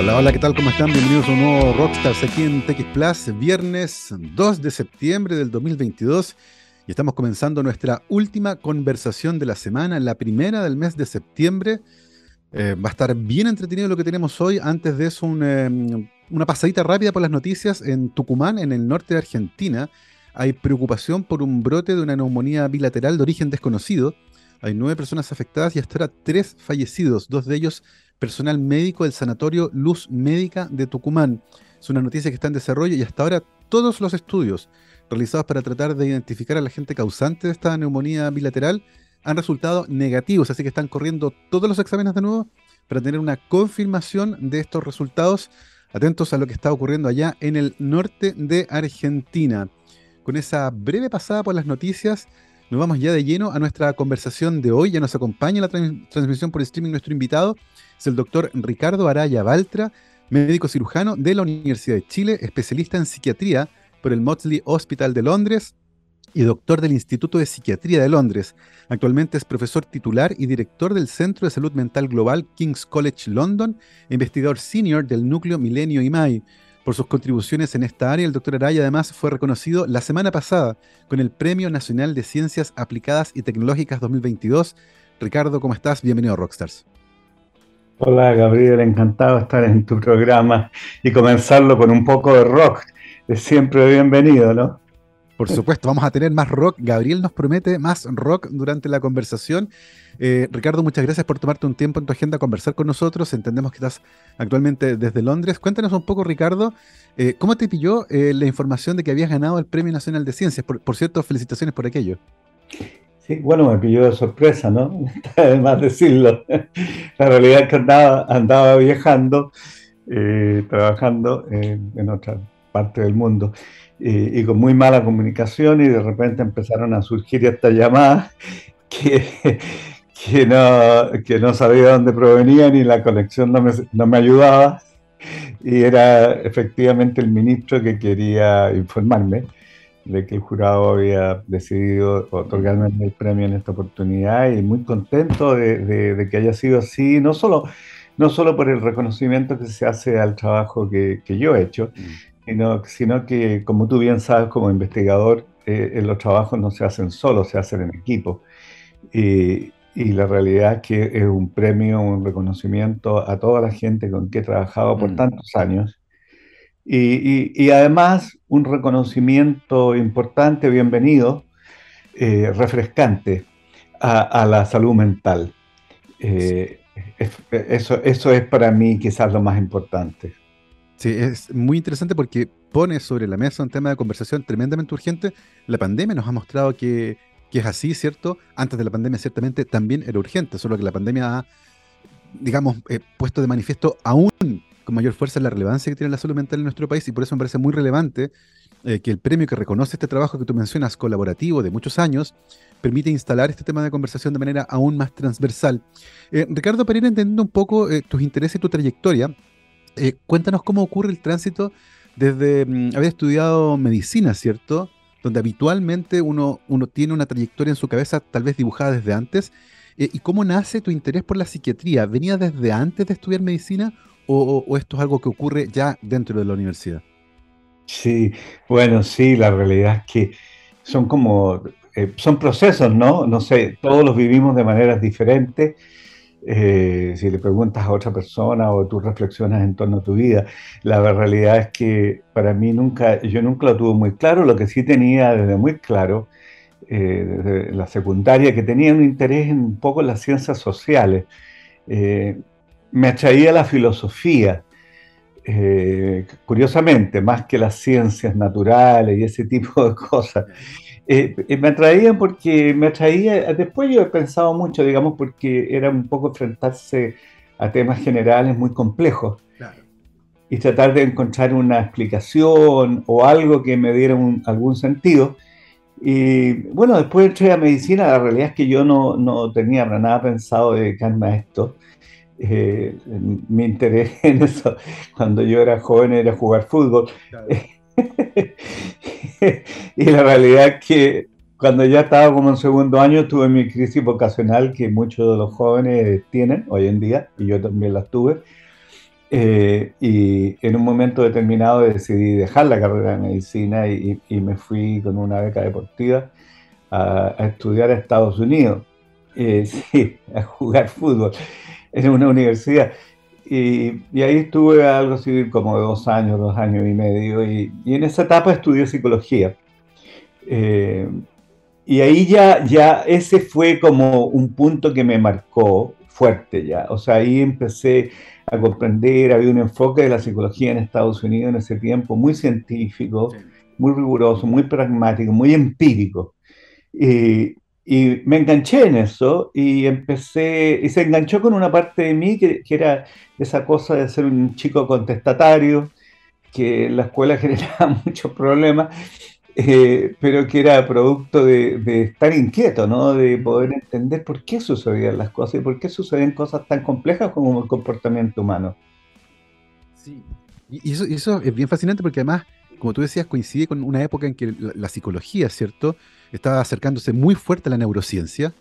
Hola, hola, ¿qué tal? ¿Cómo están? Bienvenidos a un nuevo Rockstars aquí en TX Plus, viernes 2 de septiembre del 2022. Y estamos comenzando nuestra última conversación de la semana, la primera del mes de septiembre. Eh, va a estar bien entretenido lo que tenemos hoy. Antes de eso, em, una pasadita rápida por las noticias. En Tucumán, en el norte de Argentina, hay preocupación por un brote de una neumonía bilateral de origen desconocido. Hay nueve personas afectadas y hasta ahora tres fallecidos, dos de ellos personal médico del Sanatorio Luz Médica de Tucumán. Es una noticia que está en desarrollo y hasta ahora todos los estudios realizados para tratar de identificar al agente causante de esta neumonía bilateral han resultado negativos, así que están corriendo todos los exámenes de nuevo para tener una confirmación de estos resultados. Atentos a lo que está ocurriendo allá en el norte de Argentina. Con esa breve pasada por las noticias, nos vamos ya de lleno a nuestra conversación de hoy. Ya nos acompaña la transmisión por streaming nuestro invitado, es el doctor Ricardo Araya Baltra, médico cirujano de la Universidad de Chile, especialista en psiquiatría por el Maudsley Hospital de Londres y doctor del Instituto de Psiquiatría de Londres. Actualmente es profesor titular y director del Centro de Salud Mental Global King's College London, investigador senior del núcleo Milenio IMAI. Por sus contribuciones en esta área, el doctor Araya además fue reconocido la semana pasada con el Premio Nacional de Ciencias Aplicadas y Tecnológicas 2022. Ricardo, ¿cómo estás? Bienvenido a Rockstars. Hola Gabriel, encantado de estar en tu programa y comenzarlo con un poco de rock. Es siempre bienvenido, ¿no? Por supuesto, vamos a tener más rock. Gabriel nos promete más rock durante la conversación. Eh, Ricardo, muchas gracias por tomarte un tiempo en tu agenda a conversar con nosotros. Entendemos que estás actualmente desde Londres. Cuéntanos un poco, Ricardo, eh, ¿cómo te pilló eh, la información de que habías ganado el Premio Nacional de Ciencias? Por, cierto, felicitaciones por aquello. Sí, bueno, me pilló de sorpresa, ¿no? Además decirlo. La realidad es que andaba, andaba viajando, trabajando en otra parte del mundo y con muy mala comunicación y de repente empezaron a surgir estas llamadas que, que no, que no sabía dónde provenían y la conexión no me, no me ayudaba. Y era efectivamente el ministro que quería informarme de que el jurado había decidido otorgarme el premio en esta oportunidad y muy contento de, de, que haya sido así, no solo, no solo por el reconocimiento que se hace al trabajo que, que yo he hecho, mm. Sino, sino, que, como tú bien sabes, como investigador, eh, los trabajos no se hacen solos, se hacen en equipo. Y, y la realidad es que es un premio, un reconocimiento a toda la gente con que he trabajado por mm. tantos años. Y, y, además un reconocimiento importante, bienvenido, eh, refrescante a, la salud mental. Eh, eso, eso es para mí quizás lo más importante. Sí, es muy interesante porque pone sobre la mesa un tema de conversación tremendamente urgente. La pandemia nos ha mostrado que que es así, ¿cierto? Antes de la pandemia ciertamente también era urgente, solo que la pandemia ha, digamos, eh, puesto de manifiesto aún con mayor fuerza la relevancia que tiene la salud mental en nuestro país y por eso me parece muy relevante eh, que el premio que reconoce este trabajo que tú mencionas, colaborativo de muchos años, permite instalar este tema de conversación de manera aún más transversal. Eh, Ricardo, para ir entendiendo un poco tus intereses y tu trayectoria, cuéntanos cómo ocurre el tránsito desde mm, haber estudiado medicina, ¿cierto? donde habitualmente uno, uno tiene una trayectoria en su cabeza tal vez dibujada desde antes. Eh, ¿Y cómo nace tu interés por la psiquiatría? ¿Venía desde antes de estudiar medicina o, esto es algo que ocurre ya dentro de la universidad? Sí, bueno, sí, la realidad es que son como, eh, son procesos, ¿no? No sé, todos los vivimos de maneras diferentes eh, si le preguntas a otra persona o tú reflexionas en torno a tu vida, la realidad es que para mí nunca, yo nunca lo tuve muy claro, lo que sí tenía desde muy claro, eh, desde la secundaria, que tenía un interés en un poco las ciencias sociales. Eh, me atraía la filosofía, curiosamente, más que las ciencias naturales y ese tipo de cosas. Eh, eh, me atraían porque me atraía, después yo he pensado mucho, digamos, porque era un poco enfrentarse a temas generales muy complejos y tratar de encontrar una explicación o algo que me diera algún sentido. Y bueno, después entré a medicina, la realidad es que yo no, no tenía para nada pensado dedicarme a esto. Eh, mi interés en eso cuando yo era joven era jugar fútbol. y la realidad es que cuando ya estaba como en segundo año tuve mi crisis vocacional que muchos de los jóvenes tienen hoy en día, y yo también las tuve. Eh, y en un momento determinado decidí dejar la carrera de medicina y, me fui con una beca deportiva a, estudiar a Estados Unidos, eh, a jugar fútbol en una universidad. Y, ahí estuve algo así como dos años, dos años y medio, y, en esa etapa estudié psicología. Eh, y ahí ya, ya ese fue como un punto que me marcó fuerte ya. O sea, ahí empecé a comprender, había un enfoque de la psicología en Estados Unidos en ese tiempo muy científico, muy riguroso, muy pragmático, muy empírico. Y, y, me enganché en eso y empecé, y se enganchó con una parte de mí que, que era esa cosa de ser un chico contestatario, que en la escuela generaba muchos problemas eh, pero que era producto de, estar inquieto, ¿no? De poder entender por qué sucedían las cosas y por qué suceden cosas tan complejas como el comportamiento humano. Sí, y eso, es bien fascinante porque además, como tú decías, coincide con una época en que la, psicología, ¿cierto? Estaba acercándose muy fuerte a la neurociencia.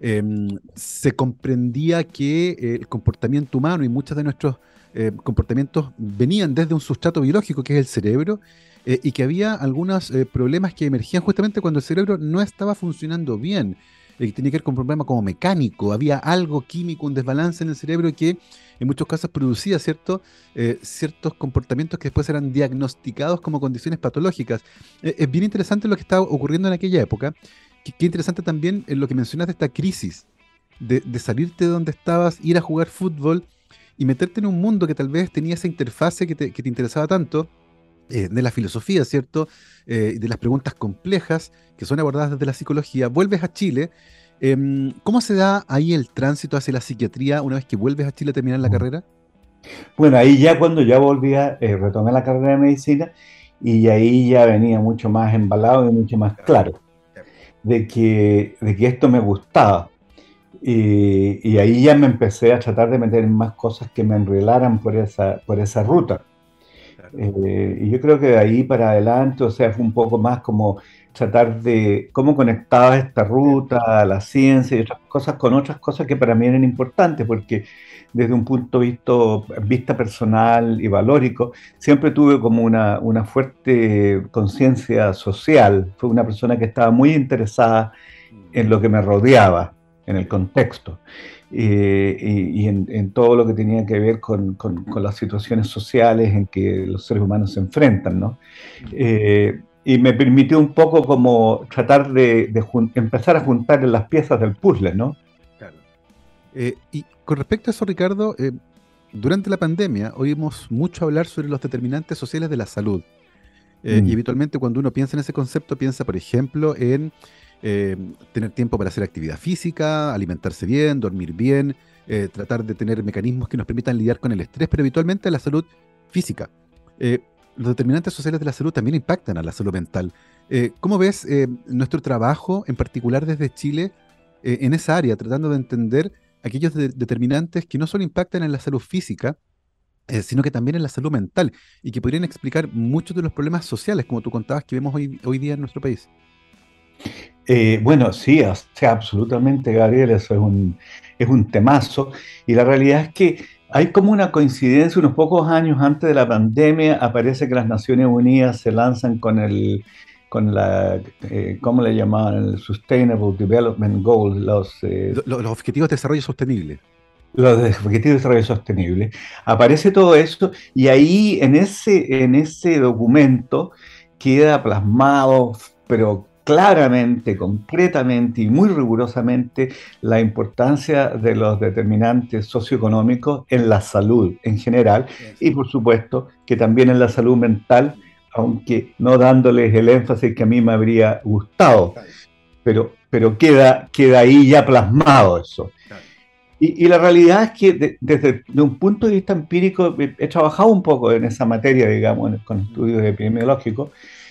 Em, se comprendía que eh, el comportamiento humano y muchos de nuestros eh, comportamientos venían desde un sustrato biológico que es el cerebro eh, y que había algunos problemas que emergían justamente cuando el cerebro no estaba funcionando bien, que tenía que ver con un problema como mecánico, había algo químico, un desbalance en el cerebro que en muchos casos producía cierto, ciertos comportamientos que después eran diagnosticados como condiciones patológicas. es bien interesante lo que estaba ocurriendo en aquella época, qué interesante también lo que mencionas de esta crisis, de, salirte de donde estabas, ir a jugar fútbol y meterte en un mundo que tal vez tenía esa interfase que te, que te interesaba tanto, eh, de la filosofía, ¿cierto? Eh, de las preguntas complejas que son abordadas desde la psicología. Vuelves a Chile. Em, ¿Cómo se da ahí el tránsito hacia la psiquiatría una vez que vuelves a Chile a terminar la carrera? Bueno, ahí ya cuando ya volvía, eh, retomé la carrera de medicina y ahí ya venía mucho más embalado y mucho más claro de que, de que esto me gustaba. Y, y, ahí ya me empecé a tratar de meter en más cosas que me enrolaran por esa, por esa ruta. Eh, y yo creo que de ahí para adelante, o sea, fue un poco más como tratar de cómo conectaba esta ruta, la ciencia y otras cosas con otras cosas que para mí eran importantes, porque desde un punto de vista, personal y valórico, siempre tuve como una, una fuerte conciencia social. Fue una persona que estaba muy interesada en lo que me rodeaba, en el contexto. Eh, y, en, todo lo que tenía que ver con, con, las situaciones sociales en que los seres humanos se enfrentan, ¿no? Eh, y me permitió un poco como tratar de, empezar a juntar las piezas del puzzle, ¿no? Claro. Eh, y con respecto a eso, Ricardo, durante la pandemia oímos mucho hablar sobre los determinantes sociales de la salud. Mm. Y habitualmente cuando uno piensa en ese concepto, piensa, por ejemplo, en eh, tener tiempo para hacer actividad física, alimentarse bien, dormir bien, eh, tratar de tener mecanismos que nos permitan lidiar con el estrés, pero habitualmente la salud física. Eh, los determinantes sociales de la salud también impactan a la salud mental. ¿Cómo ves nuestro trabajo, en particular desde Chile, en esa área, tratando de entender aquellos determinantes que no solo impactan en la salud física, sino que también en la salud mental y que podrían explicar muchos de los problemas sociales, como tú contabas, que vemos hoy, hoy día en nuestro país? Eh, bueno, sí, o sea, absolutamente, Gabriel, eso es un, es un temazo. Y la realidad es que hay como una coincidencia, unos pocos años antes de la pandemia, aparece que las Naciones Unidas se lanzan con el, con la, eh, ¿cómo le llamaban? El Sustainable Development Goals, los, eh, los, Objetivos de Desarrollo Sostenible. Los Objetivos de Desarrollo Sostenible. Aparece todo eso y ahí en ese, en ese documento queda plasmado, pero claramente, concretamente y muy rigurosamente la importancia de los determinantes socioeconómicos en la salud en general y por supuesto que también en la salud mental, aunque no dándoles el énfasis que a mí me habría gustado, pero, pero queda, queda ahí ya plasmado eso. Y, la realidad es que desde un punto de vista empírico he, trabajado un poco en esa materia, digamos, con estudios epidemiológicos,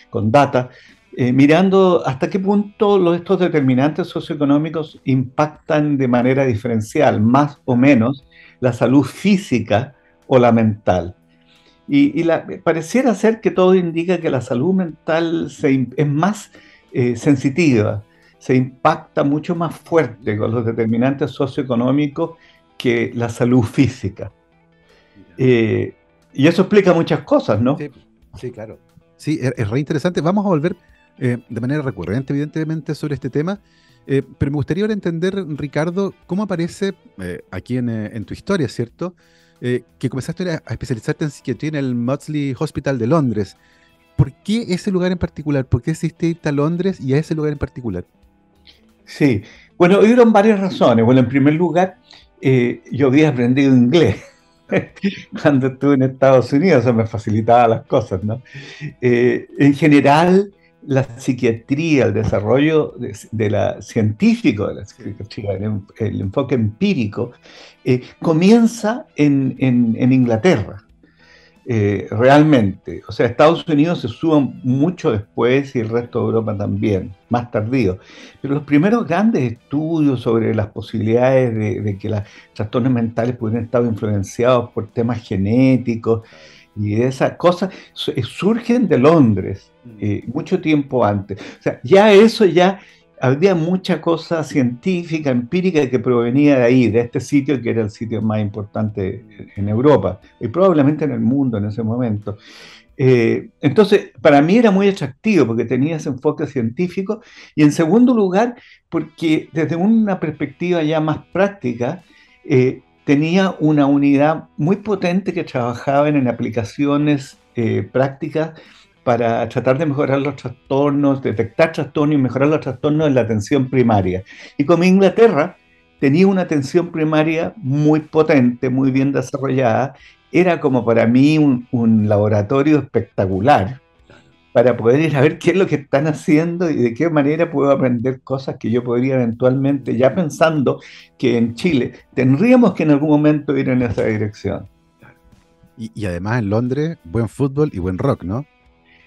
con data, eh, mirando hasta qué punto estos determinantes socioeconómicos impactan de manera diferencial, más o menos, la salud física o la mental. Y, pareciera ser que todo indica que la salud mental es más eh, sensitiva, se impacta mucho más fuerte con los determinantes socioeconómicos que la salud física. Eh, y eso explica muchas cosas, ¿no? Sí, claro. Sí, es, re interesante. Vamos a volver eh, de manera recurrente, evidentemente, sobre este tema. Eh, pero me gustaría ahora entender, Ricardo, cómo aparece aquí en, tu historia, ¿cierto? que comenzaste a especializarte en psiquiatría en el Maudsley Hospital de Londres. ¿Por qué ese lugar en particular? ¿Por qué decidiste irte a Londres y a ese lugar en particular? Sí, bueno, hubieron varias razones. Bueno, en primer lugar, yo había aprendido inglés. cuando estuve en Estados Unidos, eso me facilitaba las cosas, ¿no? Eh, en general, la psiquiatría, el desarrollo de, la científico de la psiquiatría, el, enfoque empírico, eh, comienza en, en Inglaterra. Eh, realmente. O sea, Estados Unidos se sube mucho después y el resto de Europa también, más tardío. Pero los primeros grandes estudios sobre las posibilidades de, que los trastornos mentales pudieran estar influenciados por temas genéticos y esas cosas eh, surgen de Londres. Eh, mucho tiempo antes. O sea, ya eso ya había mucha cosa científica, empírica que provenía de ahí, de este sitio que era el sitio más importante en Europa y probablemente en el mundo en ese momento. Eh, entonces, para mí era muy atractivo porque tenía ese enfoque científico y en segundo lugar, porque desde una perspectiva ya más práctica, eh, tenía una unidad muy potente que trabajaba en, aplicaciones eh, prácticas para tratar de mejorar los trastornos, detectar trastornos y mejorar los trastornos en la atención primaria. Y como Inglaterra tenía una atención primaria muy potente, muy bien desarrollada, era como para mí un, laboratorio espectacular para poder ir a ver qué es lo que están haciendo y de qué manera puedo aprender cosas que yo podría eventualmente, ya pensando que en Chile tendríamos que en algún momento ir en esa dirección. Y, y además en Londres, buen fútbol y buen rock, ¿no?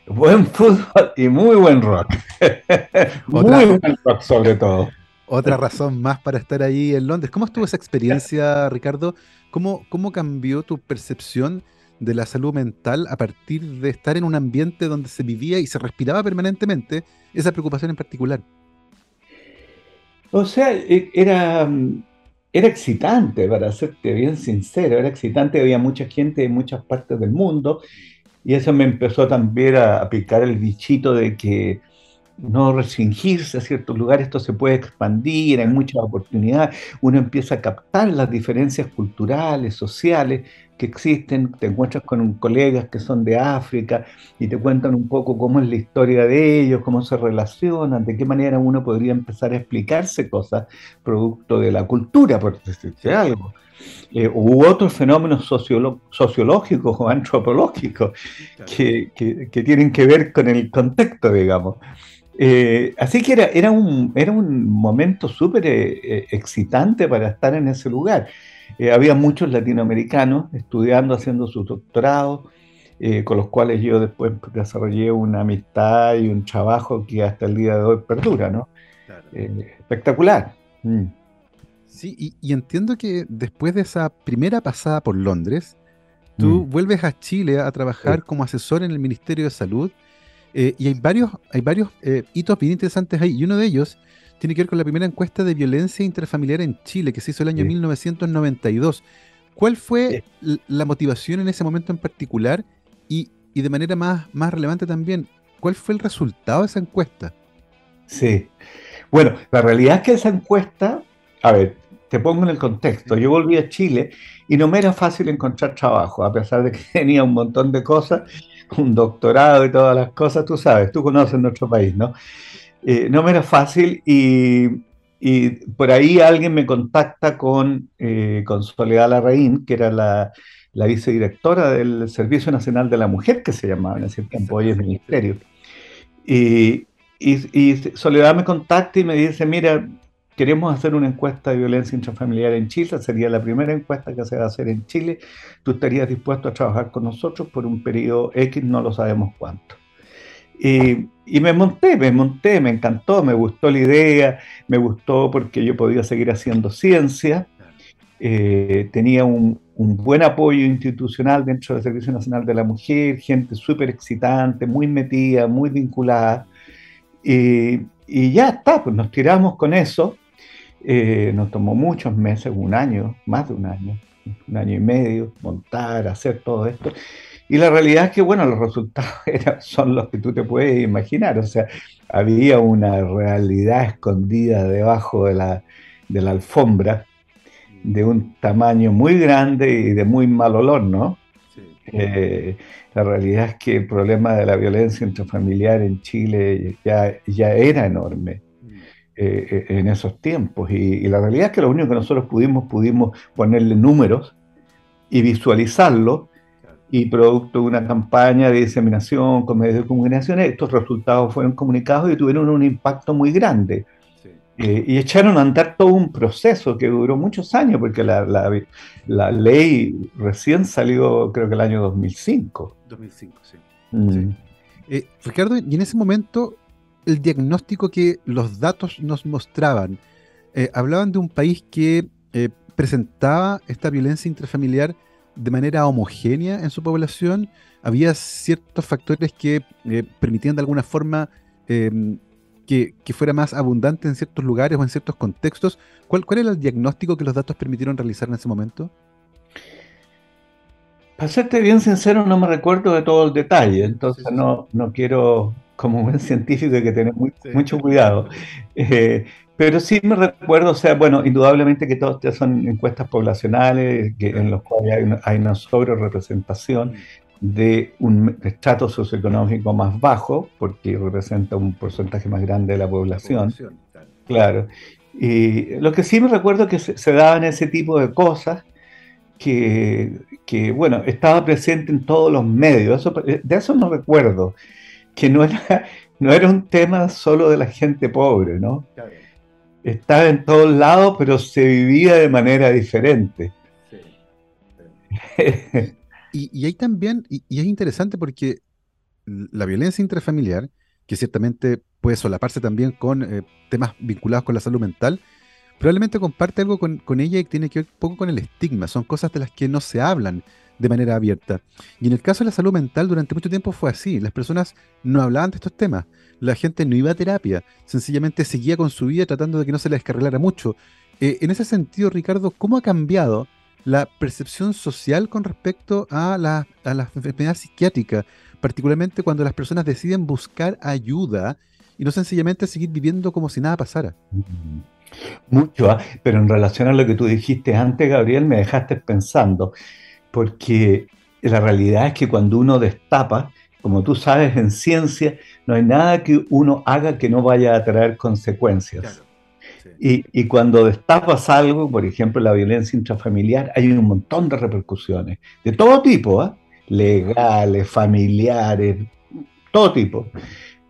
Buen fútbol y muy buen rock. muy buen rock sobre todo. Otra razón más para estar ahí en Londres. ¿Cómo estuvo esa experiencia, Ricardo? ¿Cómo, cómo cambió tu percepción de la salud mental a partir de estar en un ambiente donde se vivía y se respiraba permanentemente esa preocupación en particular? O sea, e, era, era excitante, para serte bien sincero, era excitante, había mucha gente de muchas partes del mundo y eso me empezó también a, picar el bichito de que no restringirse a ciertos lugares, esto se puede expandir, hay muchas oportunidades, uno empieza a captar las diferencias culturales, sociales que existen, te encuentras con colegas que son de África y te cuentan un poco cómo es la historia de ellos, cómo se relacionan, de qué manera uno podría empezar a explicarse cosas producto de la cultura, por decirte algo eh, u otros fenómenos sociológicos o antropológicos que, tienen que ver con el contexto, digamos. Eh, así que era, era, un, era un momento súper eh, eh, excitante para estar en ese lugar. Había muchos latinoamericanos estudiando, haciendo sus doctorados, con los cuales yo después desarrollé una amistad y un trabajo que hasta el día de hoy perdura, ¿no? espectacular. Mm. Sí, y, entiendo que después de esa primera pasada por Londres, tú mm. vuelves a Chile a trabajar como asesor en el Ministerio de Salud eh, y hay varios, hay varios eh, hitos bien interesantes ahí. Y uno de ellos tiene que ver con la primera encuesta de violencia interfamiliar en Chile que se hizo el año 1992. ¿Cuál fue la motivación en ese momento en particular? Y, y de manera más, más relevante también, ¿cuál fue el resultado de esa encuesta? Sí. Bueno, la realidad es que esa encuesta, a ver, te pongo en el contexto. Yo volví a Chile y no me era fácil encontrar trabajo, a pesar de que tenía un montón de cosas, un doctorado y todas las cosas, tú sabes, tú conoces nuestro país, ¿no? Eh, no me era fácil y, por ahí alguien me contacta con, eh, con Soledad Larraín, que era la, la, vicedirectora del Servicio Nacional de la Mujer, que se llamaba en ese tiempo, hoy es ministerio. Y, y Soledad me contacta y me dice, mira, Queremos hacer una encuesta de violencia intrafamiliar en Chile, sería la primera encuesta que se va a hacer en Chile. Tú estarías dispuesto a trabajar con nosotros por un periodo X, no lo sabemos cuánto. Y, me monté, me monté, me encantó, me gustó la idea, me gustó porque yo podía seguir haciendo ciencia, eh, tenía un, buen apoyo institucional dentro del Servicio Nacional de la Mujer, gente súper excitante, muy metida, muy vinculada. y ya está, pues nos tiramos con eso. Eh, nos tomó muchos meses, un año, más de un año, un año y medio, montar, hacer todo esto. Y la realidad es que, bueno, los resultados son los que tú te puedes imaginar. O sea, había una realidad escondida debajo de la, de la alfombra de un tamaño muy grande y de muy mal olor, ¿no? Eh, la realidad es que el problema de la violencia intrafamiliar en Chile ya, ya era enorme. Mm. Eh, eh, en esos tiempos. Y, la realidad es que lo único que nosotros pudimos, pudimos ponerle números y visualizarlo, y producto de una campaña de diseminación con medios de comunicación, estos resultados fueron comunicados y tuvieron un impacto muy grande. Eh, y echaron a andar todo un proceso que duró muchos años, porque la, la, ley recién salió, creo que el año 2005. 2005, sí. Mm. Eh, Ricardo, y en ese momento, el diagnóstico que los datos nos mostraban, eh, hablaban de un país que presentaba esta violencia intrafamiliar de manera homogénea en su población, había ciertos factores que permitían de alguna forma em, que, fuera más abundante en ciertos lugares o en ciertos contextos. ¿Cuál, ¿Cuál era el diagnóstico que los datos permitieron realizar en ese momento? Para serte bien sincero, no me recuerdo de todo el detalle, entonces No, no quiero, como buen científico, hay que tener mucho cuidado. Eh, pero sí me recuerdo, o sea, bueno, indudablemente que todas son encuestas poblacionales, que, en los cuales hay una, hay una sobre representación de un estrato socioeconómico más bajo, porque representa un porcentaje más grande de la población. claro. Y lo que sí me recuerdo es que se, daban ese tipo de cosas que, bueno, estaba presente en todos los medios. de eso no recuerdo, que no era, no era un tema solo de la gente pobre, ¿no? Estaba en todos lados, pero se vivía de manera diferente. Sí. Y, hay también, y, es interesante porque la violencia intrafamiliar, que ciertamente puede solaparse también con eh, temas vinculados con la salud mental, probablemente comparte algo con, ella y tiene que ver un poco con el estigma. Son cosas de las que no se hablan de manera abierta. Y en el caso de la salud mental, durante mucho tiempo fue así. Las personas no hablaban de estos temas. La gente no iba a terapia. Sencillamente seguía con su vida tratando de que no se le descarrilara mucho. Eh, en ese sentido, Ricardo, ¿cómo ha cambiado la percepción social con respecto a la, a la enfermedad psiquiátrica, particularmente cuando las personas deciden buscar ayuda y no sencillamente seguir viviendo como si nada pasara. Mucho, ¿ah? pero en relación a lo que tú dijiste antes, Gabriel, me dejaste pensando, porque la realidad es que cuando uno destapa, como tú sabes, en ciencia, no hay nada que uno haga que no vaya a traer consecuencias. Y, cuando destapas algo, por ejemplo, la violencia intrafamiliar, hay un montón de repercusiones, de todo tipo, ¿eh? legales, familiares, todo tipo.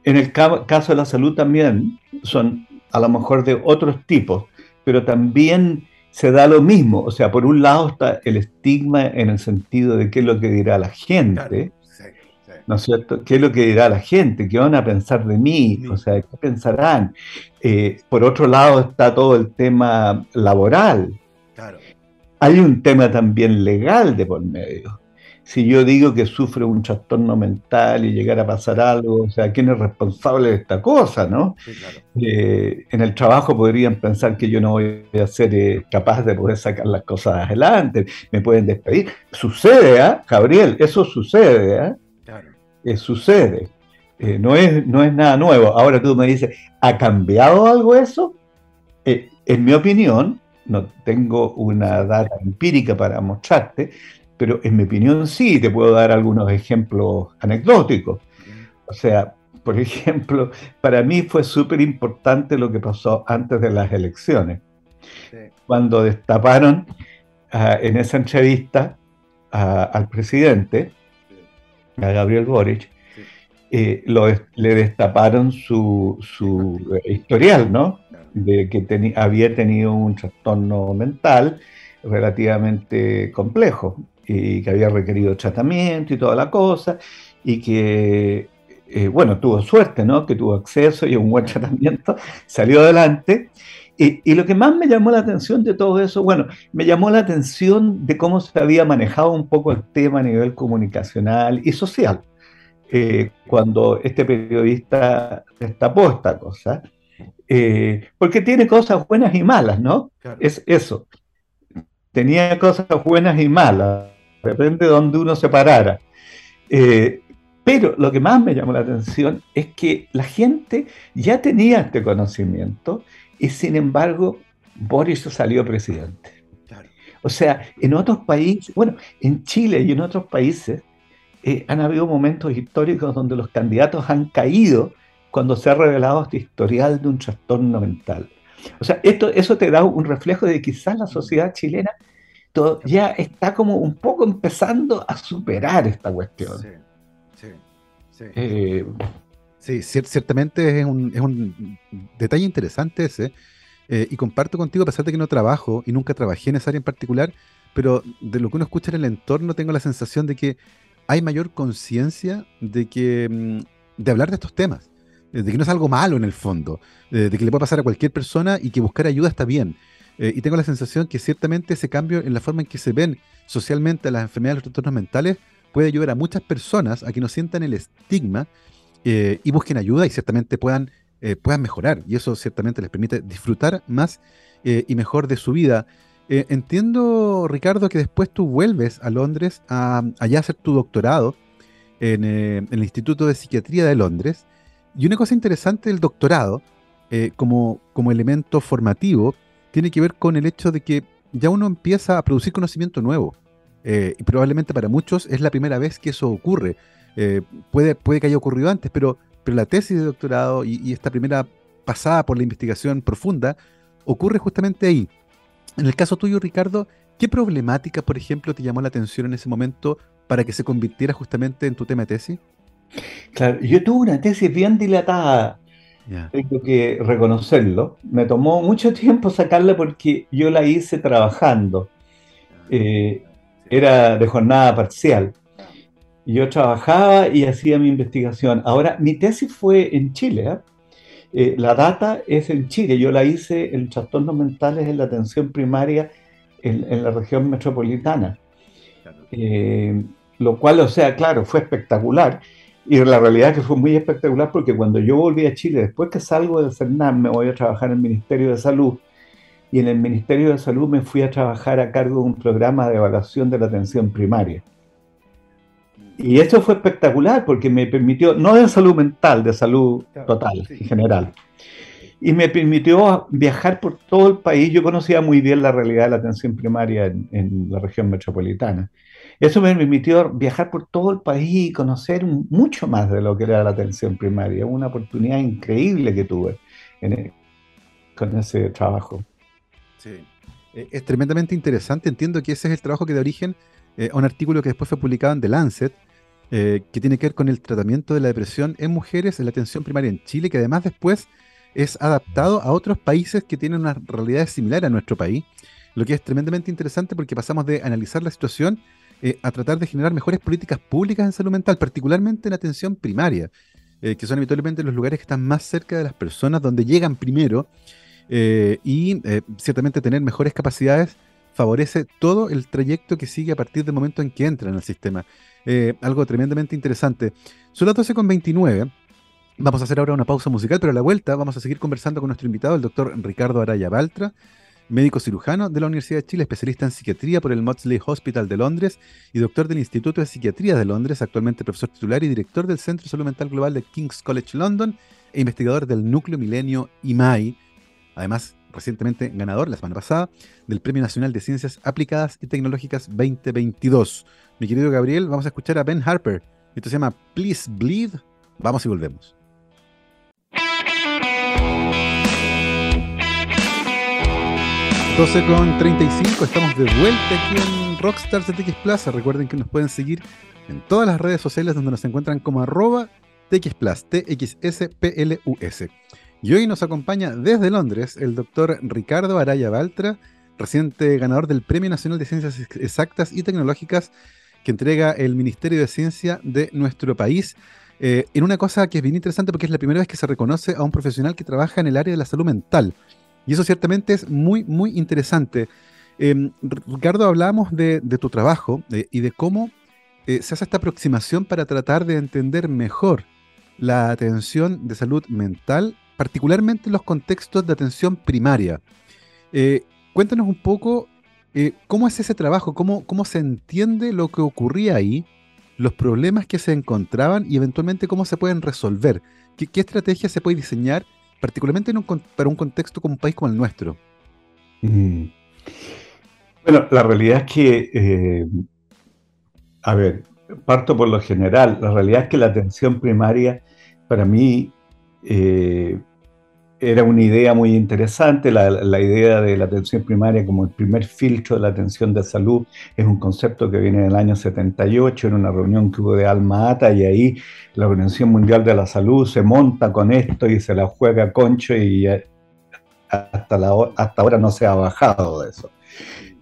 En el caso de la salud también son a lo mejor de otros tipos, pero también se da lo mismo. O sea, por un lado está el estigma en el sentido de qué es lo que dirá la gente, ¿no es cierto? ¿Qué es lo que dirá la gente? ¿Qué van a pensar de mí? O sea, ¿qué pensarán? Eh, por otro lado está todo el tema laboral. Hay un tema también legal de por medio. Si yo digo que sufre un trastorno mental y llegara a pasar algo, o sea, ¿quién es responsable de esta cosa, no? Eh, en el trabajo podrían pensar que yo no voy a ser eh, capaz de poder sacar las cosas adelante, me pueden despedir. Sucede, ¿ah? Gabriel, eso sucede, ¿ah? Eh, sucede. Eh, no, es, no es nada nuevo. Ahora tú me dices, ¿ha cambiado algo eso? Eh, en mi opinión, no tengo una data empírica para mostrarte, pero en mi opinión sí, te puedo dar algunos ejemplos anecdóticos. O sea, por ejemplo, para mí fue súper importante lo que pasó antes de las elecciones, cuando destaparon ah, en esa entrevista al presidente, a Gabriel Boric, eh, le destaparon su, historial, ¿no? De que había tenido un trastorno mental relativamente complejo y que había requerido tratamiento y toda la cosa, y que, eh, bueno, tuvo suerte, ¿no? Que tuvo acceso y un buen tratamiento, salió adelante. Y, y, lo que más me llamó la atención de todo eso, bueno, me llamó la atención de cómo se había manejado un poco el tema a nivel comunicacional y social. Eh, cuando este periodista destapó esta cosa, eh, porque tiene cosas buenas y malas, ¿no? Es eso. tenía cosas buenas y malas, depende de donde uno se parara. Eh, pero lo que más me llamó la atención es que la gente ya tenía este conocimiento y sin embargo Boris salió presidente. O sea, en otros países, bueno, en Chile y en otros países eh, han habido momentos históricos donde los candidatos han caído cuando se ha revelado este historial de un trastorno mental. O sea, esto, eso te da un reflejo de que quizás la sociedad chilena ya está como un poco empezando a superar esta cuestión. Sí, sí, sí. Eh, ciertamente es un, es un, detalle interesante ese. Eh, y comparto contigo, a pesar de que no trabajo y nunca trabajé en esa área en particular, pero de lo que uno escucha en el entorno tengo la sensación de que hay mayor conciencia de que mm, de hablar de estos temas, de que no es algo malo en el fondo, de que le puede pasar a cualquier persona y que buscar ayuda está bien. Eh, y tengo la sensación que ciertamente ese cambio en la forma en que se ven socialmente las enfermedades, los trastornos mentales, puede ayudar a muchas personas a que no sientan el estigma eh, y busquen ayuda y ciertamente puedan, eh, puedan mejorar. Y eso ciertamente les permite disfrutar más y mejor de su vida. entiendo, Ricardo, que después tú vuelves a Londres a, allá hacer tu doctorado en, el Instituto de Psiquiatría de Londres. Y una cosa interesante del doctorado, como, como elemento formativo, tiene que ver con el hecho de que ya uno empieza a producir conocimiento nuevo. Eh, y probablemente para muchos es la primera vez que eso ocurre. Eh, puede, puede que haya ocurrido antes, pero, pero la tesis de doctorado y, esta primera pasada por la investigación profunda ocurre justamente ahí. En el caso tuyo, Ricardo, ¿qué problemática, por ejemplo, te llamó la atención en ese momento para que se convirtiera justamente en tu tema de tesis? Claro, yo tuve una tesis bien dilatada tengo que reconocerlo. Me tomó mucho tiempo sacarla porque yo la hice trabajando. Eh, era de jornada parcial. Yo trabajaba y hacía mi investigación. Ahora, mi tesis fue en Chile. ¿eh? Eh, la data es en Chile. Yo la hice en trastornos mentales en la atención primaria en, la región metropolitana. lo cual, o sea, claro, fue espectacular. Y la realidad es que fue muy espectacular porque cuando yo volví a Chile, después que salgo de CERNAM, me voy a trabajar en el Ministerio de Salud. Y en el Ministerio de Salud me fui a trabajar a cargo de un programa de evaluación de la atención primaria. Y eso fue espectacular porque me permitió, no de salud mental, de salud total, en general. Y me permitió viajar por todo el país. Yo conocía muy bien la realidad de la atención primaria en, en la región metropolitana. Eso me permitió viajar por todo el país y conocer mucho más de lo que era la atención primaria. Una oportunidad increíble que tuve e, con ese trabajo. Sí, e, es tremendamente interesante. Entiendo que ese es el trabajo que da origen eh, a un artículo que después fue publicado en The Lancet, eh, que tiene que ver con el tratamiento de la depresión en mujeres en la atención primaria en Chile, que además después es adaptado a otros países que tienen una realidad similar a nuestro país, lo que es tremendamente interesante porque pasamos de analizar la situación eh, a tratar de generar mejores políticas públicas en salud mental, particularmente en atención primaria, eh, que son habitualmente los lugares que están más cerca de las personas, donde llegan primero, y ciertamente tener mejores capacidades favorece todo el trayecto que sigue a partir del momento en que entran al sistema. Algo tremendamente interesante. Son las 12.29. Vamos a hacer ahora una pausa musical, pero a la vuelta vamos a seguir conversando con nuestro invitado, el doctor Ricardo Araya Baltra, médico cirujano de la Universidad de Chile, especialista en psiquiatría por el Maudsley Hospital de Londres y doctor del Instituto de Psiquiatría de Londres, actualmente profesor titular y director del Centro de Salud Mental Global de King's College London e investigador del Núcleo Milenio IMAI. Además, recientemente ganador la semana pasada del Premio Nacional de Ciencias Aplicadas y Tecnológicas 2022. Mi querido Gabriel, vamos a escuchar a Ben Harper. Esto se llama Please Bleed. Vamos y volvemos. 12 con 35, estamos de vuelta aquí en Rockstars de TX Plus. Recuerden que nos pueden seguir en todas las redes sociales donde nos encuentran como arroba TX Plus, TXSPLUS. Y hoy nos acompaña desde Londres el doctor Ricardo Araya Baltra, reciente ganador del Premio Nacional de Ciencias Exactas y Tecnológicas que entrega el Ministerio de Ciencia de nuestro país. Eh, en una cosa que es bien interesante porque es la primera vez que se reconoce a un profesional que trabaja en el área de la salud mental. Y eso ciertamente es muy, muy interesante. Em, Ricardo, hablábamos de, tu trabajo eh, y de cómo eh, se hace esta aproximación para tratar de entender mejor la atención de salud mental, particularmente en los contextos de atención primaria. Cuéntanos un poco Eh, ¿Cómo es ese trabajo? ¿Cómo, ¿Cómo se entiende lo que ocurría ahí? los problemas que se encontraban y eventualmente cómo se pueden resolver. ¿Qué, qué estrategia se puede diseñar, particularmente para un contexto como un país como el nuestro? Mm. Bueno, la realidad es que, eh, a ver, parto por lo general, la realidad es que la atención primaria para mí eh, era una idea muy interesante, la, idea de la atención primaria como el primer filtro de la atención de salud es un concepto que viene del año 78 en una reunión que hubo de Alma Ata y ahí la Organización Mundial de la Salud se monta con esto y se la juega concho y hasta, la, hasta ahora no se ha bajado de eso.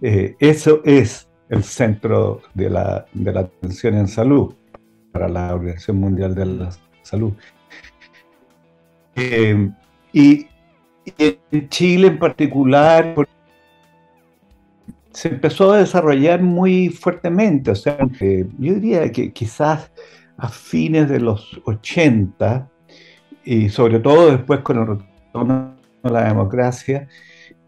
Eh, eso es el centro de la, de la atención en salud para la Organización Mundial de la Salud. Eh, y, en Chile en particular se empezó a desarrollar muy fuertemente, o sea, yo diría que quizás a fines de los 80 y sobre todo después con el retorno a la democracia,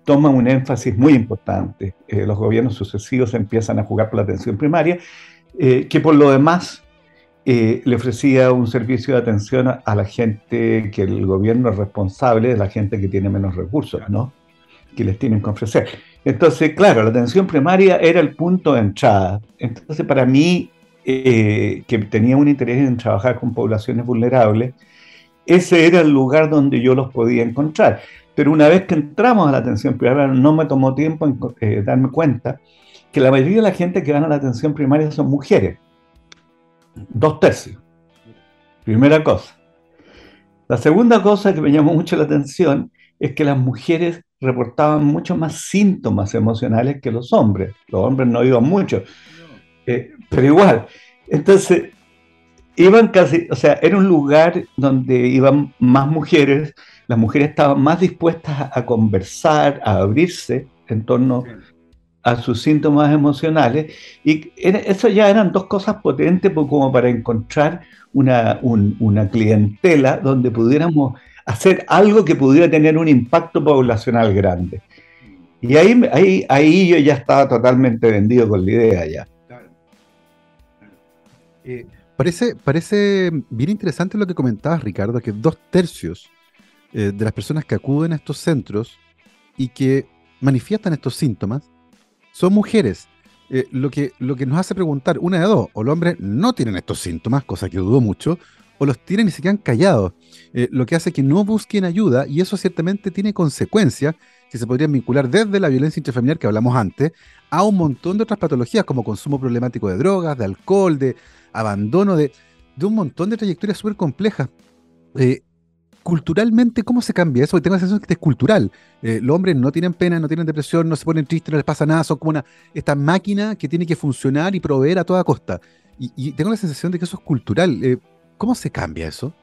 toma un énfasis muy importante. Eh, los gobiernos sucesivos empiezan a jugar por la atención primaria, eh, que por lo demás eh, le ofrecía un servicio de atención a, la gente que el gobierno es responsable de la gente que tiene menos recursos, ¿no? Que les tienen que ofrecer. Entonces, claro, la atención primaria era el punto de entrada. Entonces, para mí, eh, que tenía un interés en trabajar con poblaciones vulnerables, ese era el lugar donde yo los podía encontrar. Pero una vez que entramos a la atención primaria, no me tomó tiempo en eh, darme cuenta que la mayoría de la gente que van a la atención primaria son mujeres dos tercios. Primera cosa. La segunda cosa que me llamó mucho la atención es que las mujeres reportaban mucho más síntomas emocionales que los hombres. Los hombres no iban mucho, eh, pero igual. Entonces, iban casi, o sea, era un lugar donde iban más mujeres, las mujeres estaban más dispuestas a, conversar, a abrirse en torno a sus síntomas emocionales. Y eso ya eran dos cosas potentes como para encontrar una, una clientela donde pudiéramos hacer algo que pudiera tener un impacto poblacional grande. Y ahí, ahí, ahí yo ya estaba totalmente vendido con la idea ya. Eh, parece, parece bien interesante lo que comentabas, Ricardo, que dos tercios eh, de las personas que acuden a estos centros y que manifiestan estos síntomas son mujeres. Eh, lo, que, lo que nos hace preguntar, una de dos, o los hombres no tienen estos síntomas, cosa que dudo mucho, o los tienen y se quedan callados, eh, lo que hace que no busquen ayuda y eso ciertamente tiene consecuencias que se podrían vincular desde la violencia intrafamiliar que hablamos antes a un montón de otras patologías como consumo problemático de drogas, de alcohol, de abandono, de, de un montón de trayectorias súper complejas. Eh, culturalmente, ¿cómo se cambia eso? Porque tengo la sensación que es cultural. Eh, los hombres no tienen pena, no tienen depresión, no se ponen tristes, no les pasa nada, son como una, esta máquina que tiene que funcionar y proveer a toda costa. Y, tengo la sensación de que eso es cultural. Eh, ¿Cómo se cambia eso?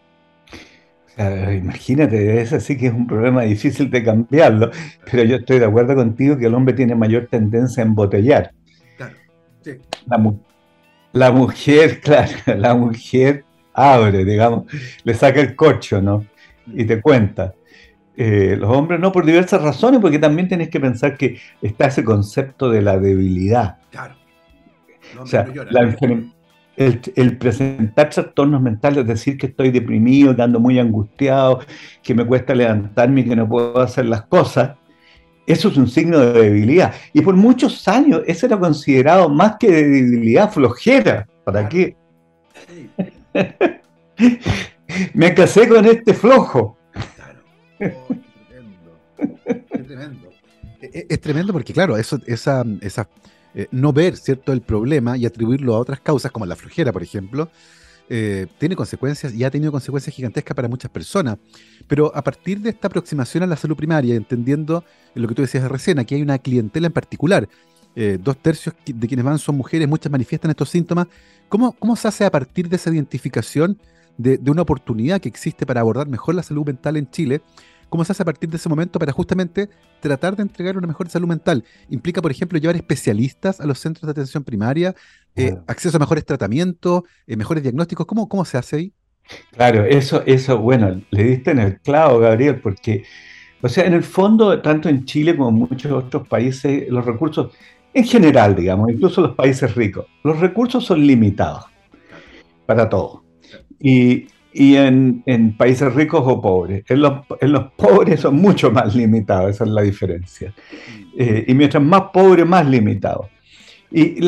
imagínate, es así que es un problema difícil de cambiarlo, pero yo estoy de acuerdo contigo que el hombre tiene mayor tendencia a embotellar. Claro, sí. la, la mujer, claro, la mujer abre, digamos, le saca el cocho, ¿no? Y te cuenta. Eh, los hombres no, por diversas razones, porque también tienes que pensar que está ese concepto de la debilidad. Claro. O sea, el, presentar trastornos mentales, decir que estoy deprimido, que ando muy angustiado, que me cuesta levantarme y que no puedo hacer las cosas, eso es un signo de debilidad. Y por muchos años eso era considerado más que de debilidad, flojera. ¿Para qué? Me casé con este flojo. Claro. es tremendo. Es, tremendo porque, claro, eso, esa, esa eh, no ver cierto el problema y atribuirlo a otras causas, como la flojera, por ejemplo, eh, tiene consecuencias y ha tenido consecuencias gigantescas para muchas personas. Pero a partir de esta aproximación a la salud primaria, entendiendo lo que tú decías recién, aquí hay una clientela en particular. Eh, dos tercios de quienes van son mujeres, muchas manifiestan estos síntomas. ¿Cómo, ¿Cómo se hace a partir de esa identificación de, una oportunidad que existe para abordar mejor la salud mental en Chile, ¿cómo se hace a partir de ese momento para justamente tratar de entregar una mejor salud mental? Implica, por ejemplo, llevar especialistas a los centros de atención primaria, eh, acceso a mejores tratamientos, eh, mejores diagnósticos. ¿Cómo, ¿Cómo se hace ahí? Claro, eso, eso, bueno, le diste en el clavo, Gabriel, porque, o sea, en el fondo, tanto en Chile como en muchos otros países, los recursos en general, digamos, incluso los países ricos, los recursos son limitados para todos. Y, en, países ricos o pobres. En los, pobres son mucho más limitados, esa es la diferencia. Eh, y mientras más pobre, más limitado. Y,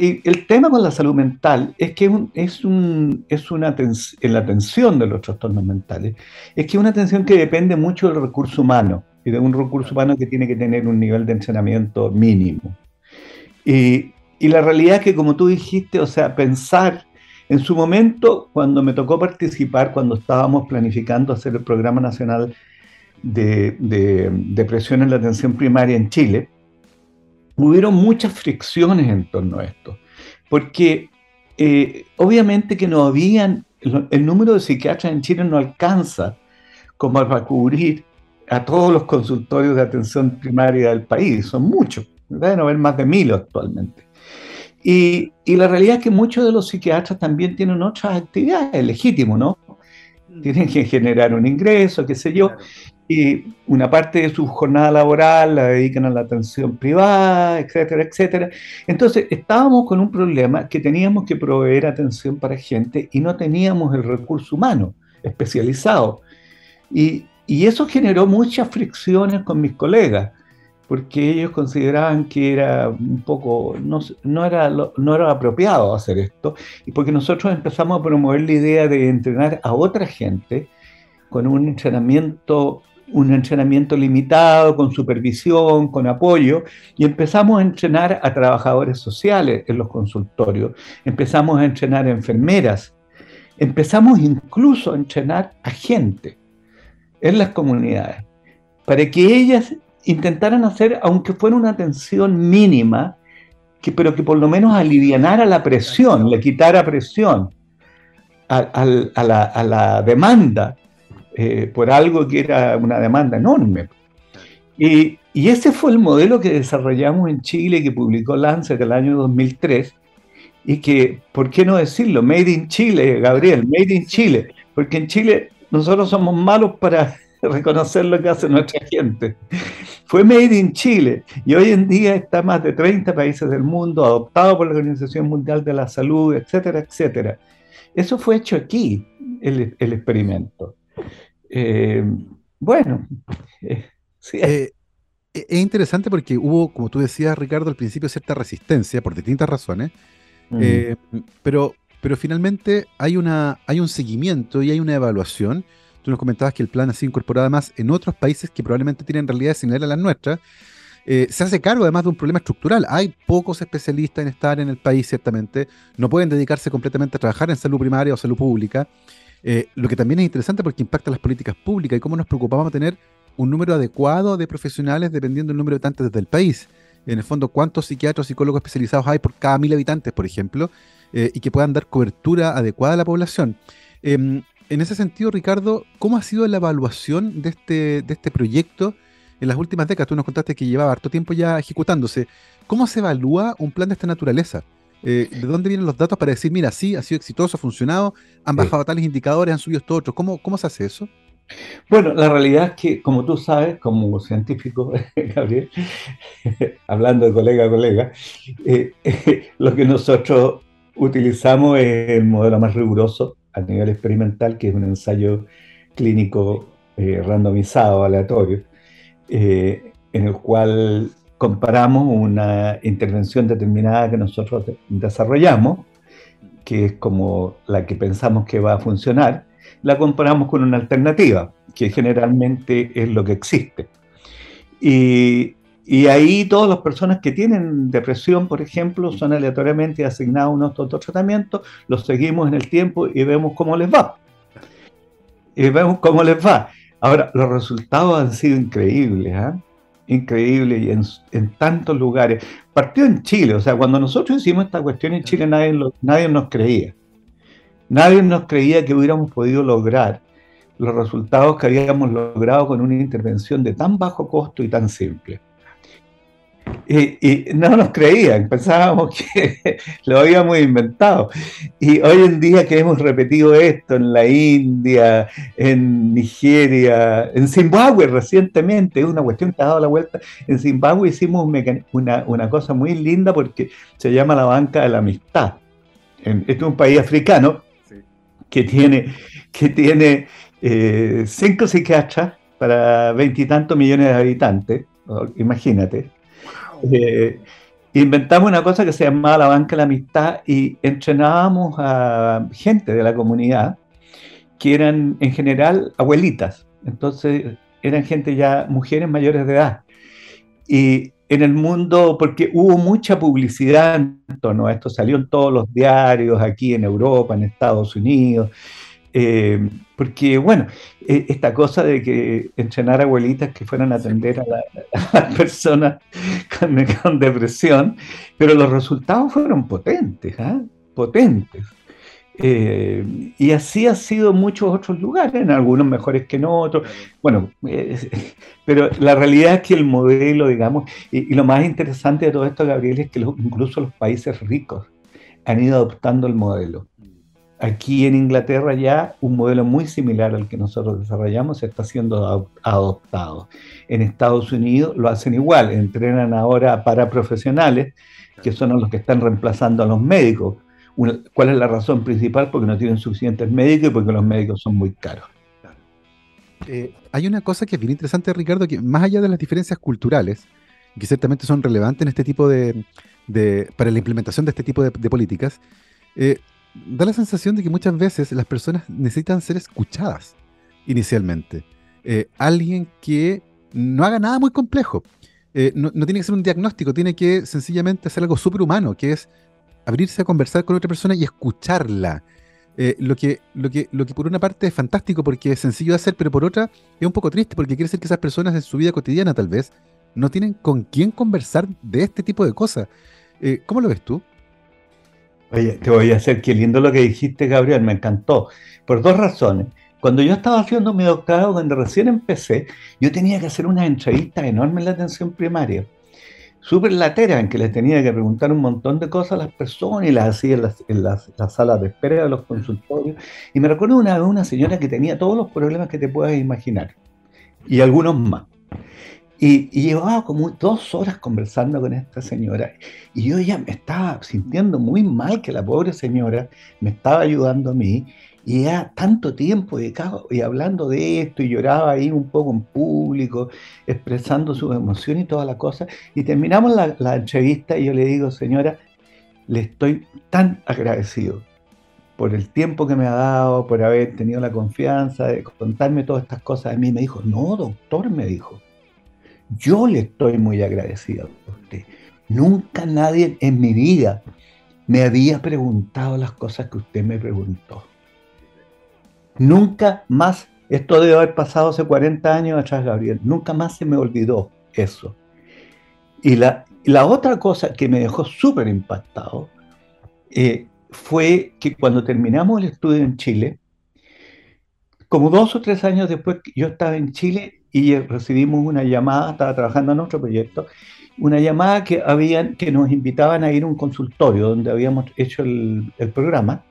el tema con la salud mental es que es, un, es una en la atención de los trastornos mentales, es que es una atención que depende mucho del recurso humano y de un recurso humano que tiene que tener un nivel de entrenamiento mínimo. Y, y la realidad es que, como tú dijiste, o sea, pensar en su momento, cuando me tocó participar, cuando estábamos planificando hacer el Programa Nacional de, Depresión en la Atención Primaria en Chile, hubieron muchas fricciones en torno a esto, porque eh, obviamente que no habían, el número de psiquiatras en Chile no alcanza como para cubrir a todos los consultorios de atención primaria del país, son muchos, deben haber más de mil actualmente. Y, y, la realidad es que muchos de los psiquiatras también tienen otras actividades, legítimo, ¿no? Mm. Tienen que generar un ingreso, qué sé yo, y una parte de su jornada laboral la dedican a la atención privada, etcétera, etcétera. Entonces, estábamos con un problema que teníamos que proveer atención para gente y no teníamos el recurso humano especializado. Y, y eso generó muchas fricciones con mis colegas, porque ellos consideraban que era un poco, no, no, era, no era apropiado hacer esto, y porque nosotros empezamos a promover la idea de entrenar a otra gente con un entrenamiento un entrenamiento limitado, con supervisión, con apoyo, y empezamos a entrenar a trabajadores sociales en los consultorios, empezamos a entrenar a enfermeras, empezamos incluso a entrenar a gente en las comunidades, para que ellas intentaran hacer, aunque fuera una atención mínima, que, pero que por lo menos alivianara la presión, le quitara presión a, la, a la demanda eh, por algo que era una demanda enorme. Y, y, ese fue el modelo que desarrollamos en Chile, que publicó Lancet el año 2003, y que, ¿por qué no decirlo? Made in Chile, Gabriel, Made in Chile, porque en Chile nosotros somos malos para reconocer lo que hace nuestra gente. Fue Made in Chile y hoy en día está en más de 30 países del mundo, adoptado por la Organización Mundial de la Salud, etcétera, etcétera. Eso fue hecho aquí, el, el experimento. Eh, bueno, eh, eh, es interesante porque hubo, como tú decías, Ricardo, al principio cierta resistencia por distintas razones, mm. pero, pero finalmente hay, una, hay un seguimiento y hay una evaluación. Tú nos comentabas que el plan ha sido incorporado además en otros países que probablemente tienen realidades similares a las nuestras. se hace cargo además de un problema estructural. Hay pocos especialistas en estar en el país, ciertamente. No pueden dedicarse completamente a trabajar en salud primaria o salud pública. Eh, lo que también es interesante porque impacta las políticas públicas y cómo nos preocupamos tener un número adecuado de profesionales dependiendo del número de habitantes desde el país. En el fondo, cuántos psiquiatras, psicólogos especializados hay por cada mil habitantes, por ejemplo, eh, y que puedan dar cobertura adecuada a la población. En ese sentido, Ricardo, ¿cómo ha sido la evaluación de este, de este proyecto en las últimas décadas? Tú nos contaste que llevaba harto tiempo ya ejecutándose. ¿Cómo se evalúa un plan de esta naturaleza? Eh, ¿De dónde vienen los datos para decir, mira, sí, ha sido exitoso, ha funcionado, han bajado tales indicadores, han subido estos otros? ¿Cómo, ¿Cómo se hace eso? Bueno, la realidad es que, como tú sabes, como científico, Gabriel, hablando de colega a colega, eh, lo que nosotros utilizamos es el modelo más riguroso a nivel experimental, que es un ensayo clínico eh, randomizado, aleatorio, en el cual comparamos una intervención determinada que nosotros desarrollamos, que es como la que pensamos que va a funcionar, la comparamos con una alternativa, que generalmente es lo que existe. Y, ahí todas las personas que tienen depresión, por ejemplo, son aleatoriamente asignados a unos otros tratamientos, los seguimos en el tiempo y vemos cómo les va. Y vemos cómo les va. Ahora, los resultados han sido increíbles. ¿eh? increíble y en, tantos lugares. Partió en Chile, o sea, cuando nosotros hicimos esta cuestión en Chile nadie, nadie nos creía. Nadie nos creía que hubiéramos podido lograr los resultados que habíamos logrado con una intervención de tan bajo costo y tan simple. Y, no nos creían, pensábamos que lo habíamos inventado. Y hoy en día que hemos repetido esto en la India, en Nigeria, en Zimbabue recientemente, es una cuestión que ha dado la vuelta. En Zimbabue hicimos una, una cosa muy linda porque se llama la banca de la amistad. Este es un país africano que tiene, que tiene eh, cinco psiquiatras para veintitantos millones de habitantes, imagínate eh, inventamos una cosa que se llamaba la banca de la amistad y entrenábamos a gente de la comunidad que eran en general abuelitas. Entonces eran gente ya, mujeres mayores de edad. Y en el mundo, porque hubo mucha publicidad en torno a esto, salió en todos los diarios aquí en Europa, en Estados Unidos, eh, porque, bueno, e, esta cosa de que entrenar abuelitas que fueran a atender a, las personas con, depresión, pero los resultados fueron potentes, ¿ah? potentes. Eh, y así ha sido en muchos otros lugares, en algunos mejores que en otros. Bueno, pero la realidad es que el modelo, digamos, y, lo más interesante de todo esto, Gabriel, es que incluso los países ricos han ido adoptando el modelo. Aquí en Inglaterra ya un modelo muy similar al que nosotros desarrollamos está siendo adoptado. En Estados Unidos lo hacen igual, entrenan ahora para profesionales, que son los que están reemplazando a los médicos. ¿Cuál es la razón principal? Porque no tienen suficientes médicos y porque los médicos son muy caros. Eh, hay una cosa que es interesante, Ricardo, que más allá de las diferencias culturales, que ciertamente son relevantes en este tipo de, para la implementación de este tipo de, políticas, eh, da la sensación de que muchas veces las personas necesitan ser escuchadas inicialmente. Eh, alguien que no haga nada muy complejo. Eh, no, tiene que ser un diagnóstico, tiene que sencillamente hacer algo superhumano, que es abrirse a conversar con otra persona y escucharla. Eh, lo, que, lo, que, lo que por una parte es fantástico porque es sencillo de hacer, pero por otra es un poco triste porque quiere decir que esas personas en su vida cotidiana tal vez no tienen con quién conversar de este tipo de cosas. ¿Cómo lo ves tú? Oye, te voy a hacer qué lindo lo que dijiste, Gabriel, me encantó. Por dos razones. Cuando yo estaba haciendo mi doctorado, cuando recién empecé, yo tenía que hacer unas entrevistas enormes en la atención primaria. Súper lateras, en que les tenía que preguntar un montón de cosas a las personas y las hacía en las, en las, salas de espera de los consultorios. Y me recuerdo una vez una señora que tenía todos los problemas que te puedas imaginar. Y algunos más. Y, llevaba como dos horas conversando con esta señora. Y yo ya me estaba sintiendo muy mal que la pobre señora me estaba ayudando a mí. Y ya tanto tiempo y hablando de esto y lloraba ahí un poco en público, expresando sus emociones y todas las cosas. Y terminamos la, la entrevista y yo le digo, señora, le estoy tan agradecido por el tiempo que me ha dado, por haber tenido la confianza de contarme todas estas cosas de mí. Me dijo, no, doctor, me dijo, yo le estoy muy agradecido a usted. Nunca nadie en mi vida me había preguntado las cosas que usted me preguntó. Nunca más, esto debe haber pasado hace 40 años atrás, Gabriel, nunca más se me olvidó eso. Y la, otra cosa que me dejó súper impactado eh, fue que cuando terminamos el estudio en Chile, como dos o tres años después, yo estaba en Chile y recibimos una llamada, estaba trabajando en otro proyecto, una llamada que, habían, que nos invitaban a ir a un consultorio donde habíamos hecho el, programa,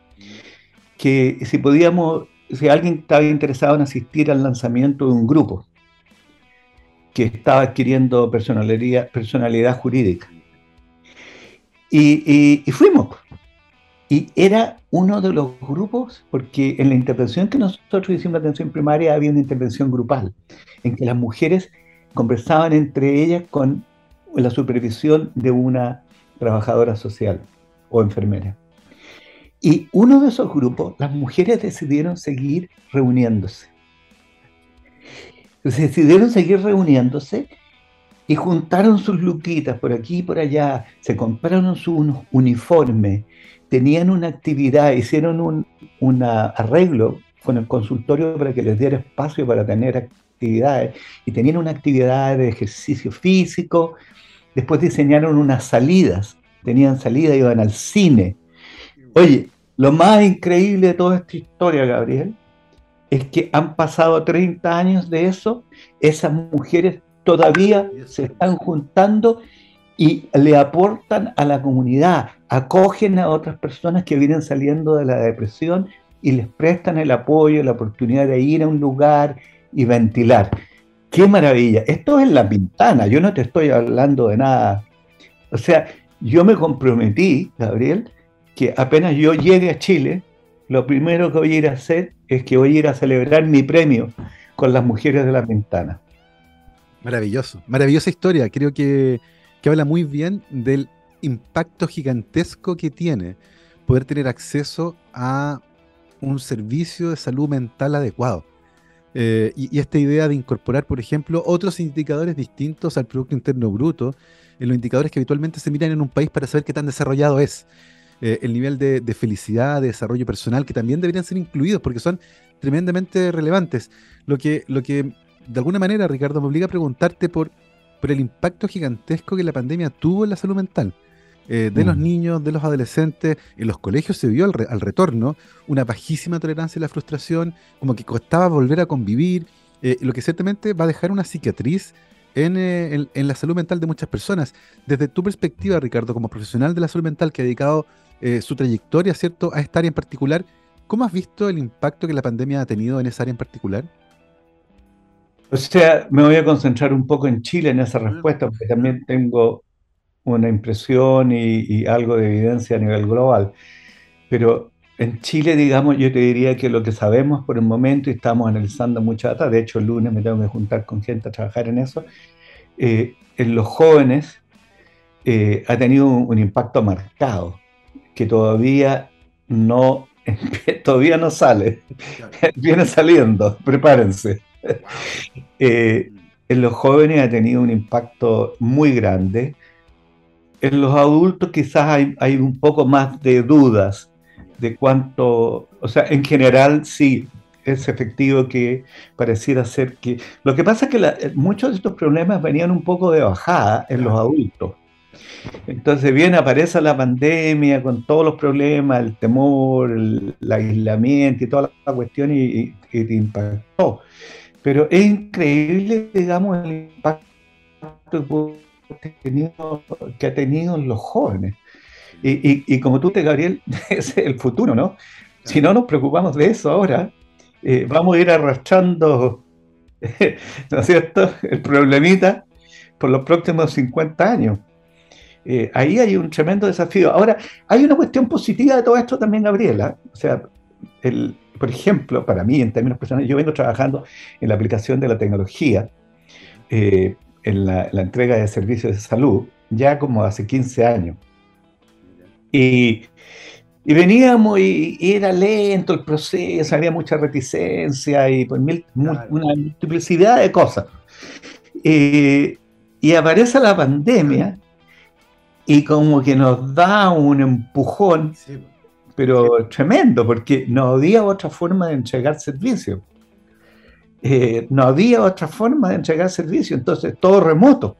que si podíamos, si alguien estaba interesado en asistir al lanzamiento de un grupo que estaba adquiriendo personalidad, personalidad jurídica. Y, y fuimos. Y era uno de los grupos, porque en la intervención que nosotros hicimos en atención primaria había una intervención grupal, en que las mujeres conversaban entre ellas con la supervisión de una trabajadora social o enfermera. Y uno de esos grupos, las mujeres decidieron seguir reuniéndose. Decidieron seguir reuniéndose y juntaron sus luquitas por aquí y por allá, se compraron sus uniformes, tenían una actividad, hicieron un arreglo con el consultorio para que les diera espacio para tener actividades y tenían una actividad de ejercicio físico, después diseñaron unas salidas, tenían salidas, iban al cine. Oye, lo más increíble de toda esta historia, Gabriel, es que han pasado 30 años de eso, esas mujeres todavía se están juntando y le aportan a la comunidad, acogen a otras personas que vienen saliendo de la depresión y les prestan el apoyo, la oportunidad de ir a un lugar y ventilar. ¡Qué maravilla! Esto es la pintana, yo no te estoy hablando de nada. O sea, yo me comprometí, Gabriel, que apenas yo llegue a Chile, lo primero que voy a ir a hacer es que voy a ir a celebrar mi premio con las mujeres de la ventana. Maravilloso, maravillosa historia. Creo que, que habla muy bien del impacto gigantesco que tiene poder tener acceso a un servicio de salud mental adecuado. Eh, y, esta idea de incorporar, por ejemplo, otros indicadores distintos al Producto Interno Bruto, en los indicadores que habitualmente se miran en un país para saber qué tan desarrollado es. Eh, el nivel de, felicidad, de desarrollo personal, que también deberían ser incluidos porque son tremendamente relevantes. Lo que, lo que de alguna manera, Ricardo, me obliga a preguntarte por, por el impacto gigantesco que la pandemia tuvo en la salud mental. Eh, de los mm. niños, de los adolescentes. En los colegios se vio al, retorno una bajísima tolerancia a la frustración, como que costaba volver a convivir, eh, lo que ciertamente va a dejar una cicatriz eh, en, la salud mental de muchas personas. Desde tu perspectiva, Ricardo, como profesional de la salud mental que ha dedicado su trayectoria ¿cierto? a esta área en particular, ¿cómo has visto el impacto que la pandemia ha tenido en esa área en particular? O sea, me voy a concentrar un poco en Chile en esa respuesta, porque también tengo una impresión y, algo de evidencia a nivel global. Pero en Chile, digamos, yo te diría que lo que sabemos por el momento, y estamos analizando mucha data, de hecho el lunes me tengo que juntar con gente a trabajar en eso, eh, en los jóvenes eh, ha tenido un, impacto marcado, que todavía no, todavía no sale, viene saliendo, prepárense. Eh, en los jóvenes ha tenido un impacto muy grande en los adultos quizás hay, un poco más de dudas de cuánto, o sea, en general sí, es efectivo que pareciera ser que... Lo que pasa es que muchos de estos problemas venían un poco de bajada en los adultos. Entonces bien aparece la pandemia con todos los problemas, el temor, el, aislamiento y toda la cuestión y, y, te impactó. Pero es increíble, digamos, el impacto que ha tenido en los jóvenes. Y, como tú te, Gabriel, es el futuro, ¿no? Si no nos preocupamos de eso ahora, eh, vamos a ir arrastrando, ¿no es cierto?, el problemita por los próximos 50 años. Eh, ahí hay un tremendo desafío. Ahora, hay una cuestión positiva de todo esto también, Gabriela. O sea, el, por ejemplo, para mí, en términos personales, yo vengo trabajando en la aplicación de la tecnología. Eh, en la, entrega de servicios de salud, ya como hace 15 años. Y, veníamos y, era lento el proceso, había mucha reticencia y pues una multiplicidad de cosas. y aparece la pandemia y como que nos da un empujón, pero tremendo, porque no había otra forma de entregar servicios. Eh, no había otra forma de entregar servicio, entonces todo remoto.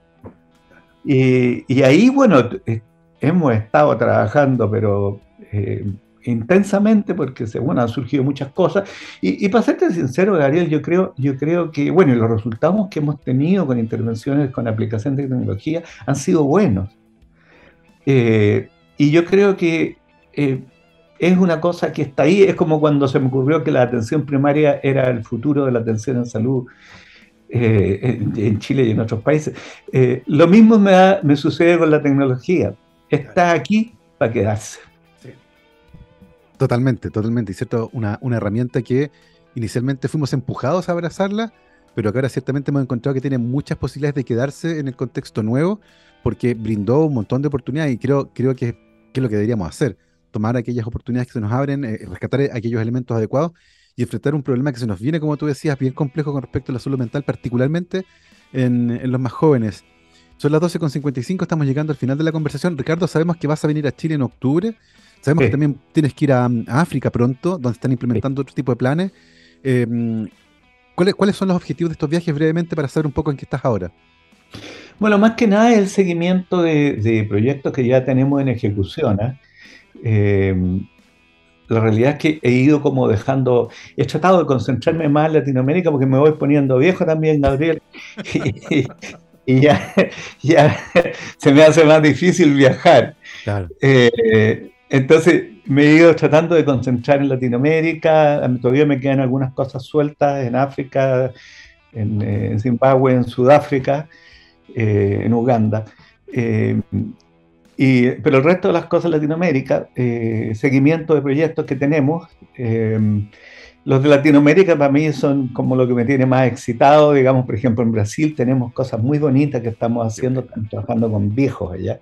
Y, ahí, bueno, eh, hemos estado trabajando, pero eh, intensamente, porque según han surgido muchas cosas. Y, para serte sincero, Gabriel, yo creo, yo creo que, bueno, los resultados que hemos tenido con intervenciones, con aplicación de tecnología, han sido buenos. y yo creo que es una cosa que está ahí, es como cuando se me ocurrió que la atención primaria era el futuro de la atención en salud eh, en, Chile y en otros países. Eh, lo mismo me, sucede con la tecnología, está aquí para quedarse. Totalmente, totalmente, y cierto, una, una herramienta que inicialmente fuimos empujados a abrazarla, pero que ahora ciertamente hemos encontrado que tiene muchas posibilidades de quedarse en el contexto nuevo, porque brindó un montón de oportunidades y creo, creo que, que es lo que deberíamos hacer tomar aquellas oportunidades que se nos abren, eh, rescatar aquellos elementos adecuados y enfrentar un problema que se nos viene, como tú decías, bien complejo con respecto a la salud mental, particularmente en, los más jóvenes. Son las 12.55, estamos llegando al final de la conversación. Ricardo, sabemos que vas a venir a Chile en octubre. Sabemos que también tienes que ir a, África pronto, donde están implementando otro tipo de planes. Em, ¿cuáles, ¿Cuáles son los objetivos de estos viajes brevemente para saber un poco en qué estás ahora? Bueno, más que nada el seguimiento de, proyectos que ya tenemos en ejecución. ¿eh? Em, la realidad es que he ido como dejando, he tratado de concentrarme más en Latinoamérica porque me voy poniendo viejo también, Gabriel. y ya, ya se me hace más difícil viajar. Eh, entonces me he ido tratando de concentrar en Latinoamérica, todavía me quedan algunas cosas sueltas en África, en, eh, Zimbabue, en Sudáfrica, eh, en Uganda. Y, pero el resto de las cosas en Latinoamérica, seguimiento de proyectos que tenemos, los de Latinoamérica para mí son como lo que me tiene más excitado, digamos, por ejemplo, en Brasil tenemos cosas muy bonitas que estamos haciendo, trabajando con viejos allá.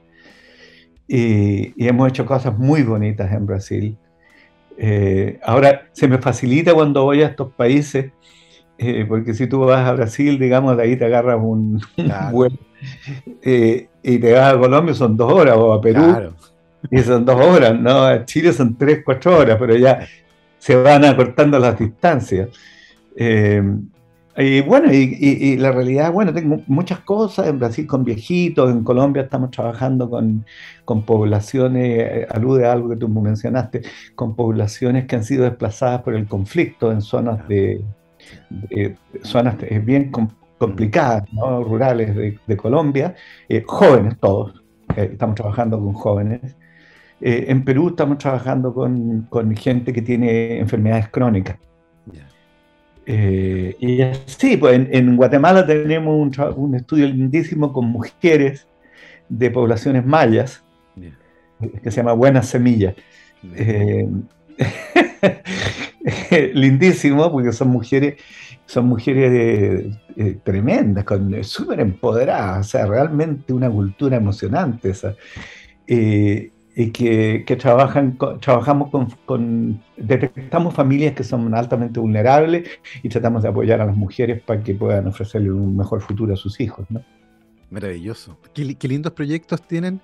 Y, hemos hecho cosas muy bonitas en Brasil. Eh, ahora, se me facilita cuando voy a estos países, eh, porque si tú vas a Brasil, digamos, de ahí te agarras un, vuelo eh, y te vas a Colombia, son dos horas, o a Perú, y son dos horas, ¿no? A Chile son tres, cuatro horas, pero ya se van acortando las distancias. Eh, y bueno, y, la realidad, bueno, tengo muchas cosas en Brasil con viejitos, en Colombia estamos trabajando con, con poblaciones, eh, alude a algo que tú mencionaste, con poblaciones que han sido desplazadas por el conflicto en zonas de, zonas bien complicadas, ¿no? rurales de, Colombia, eh, jóvenes todos, estamos trabajando con jóvenes. Eh, en Perú estamos trabajando con, gente que tiene enfermedades crónicas. Eh, y sí, pues en, Guatemala tenemos un, estudio lindísimo con mujeres de poblaciones mayas, que se llama Buenas Semillas. Eh, lindísimo, porque son mujeres, son mujeres tremendas, súper empoderadas, o sea, realmente una cultura emocionante esa y que, trabajan, trabajamos con, detectamos familias que son altamente vulnerables y tratamos de apoyar a las mujeres para que puedan ofrecerle un mejor futuro a sus hijos. ¿no? Maravilloso. Qué, lindos proyectos tienen.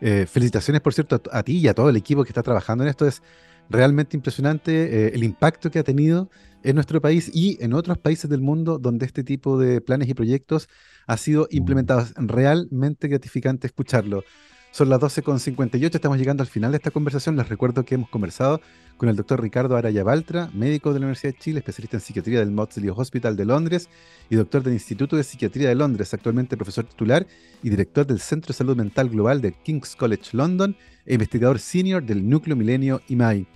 Eh, felicitaciones, por cierto, a, ti y a todo el equipo que está trabajando en esto. Es realmente impresionante eh, el impacto que ha tenido en nuestro país y en otros países del mundo donde este tipo de planes y proyectos ha sido implementado. Realmente gratificante escucharlo. Son las 12.58, estamos llegando al final de esta conversación. Les recuerdo que hemos conversado con el doctor Ricardo Araya Baltra, médico de la Universidad de Chile, especialista en psiquiatría del Maudsley Hospital de Londres y doctor del Instituto de Psiquiatría de Londres, actualmente profesor titular y director del Centro de Salud Mental Global de King's College London e investigador senior del Núcleo Milenio IMAI.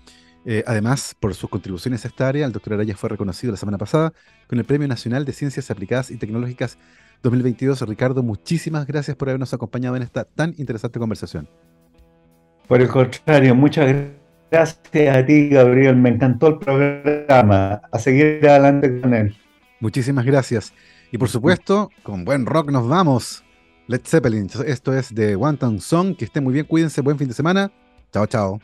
Eh, además, por sus contribuciones a esta área, el doctor Araya fue reconocido la semana pasada con el Premio Nacional de Ciencias Aplicadas y Tecnológicas 2022. Ricardo, muchísimas gracias por habernos acompañado en esta tan interesante conversación. Por el contrario, muchas gracias a ti, Gabriel. Me encantó el programa. A seguir adelante con él. Muchísimas gracias. Y por supuesto, con buen rock nos vamos. Led Zeppelin. Esto es de One Song. Que esté muy bien, cuídense. Buen fin de semana. Chao, chao.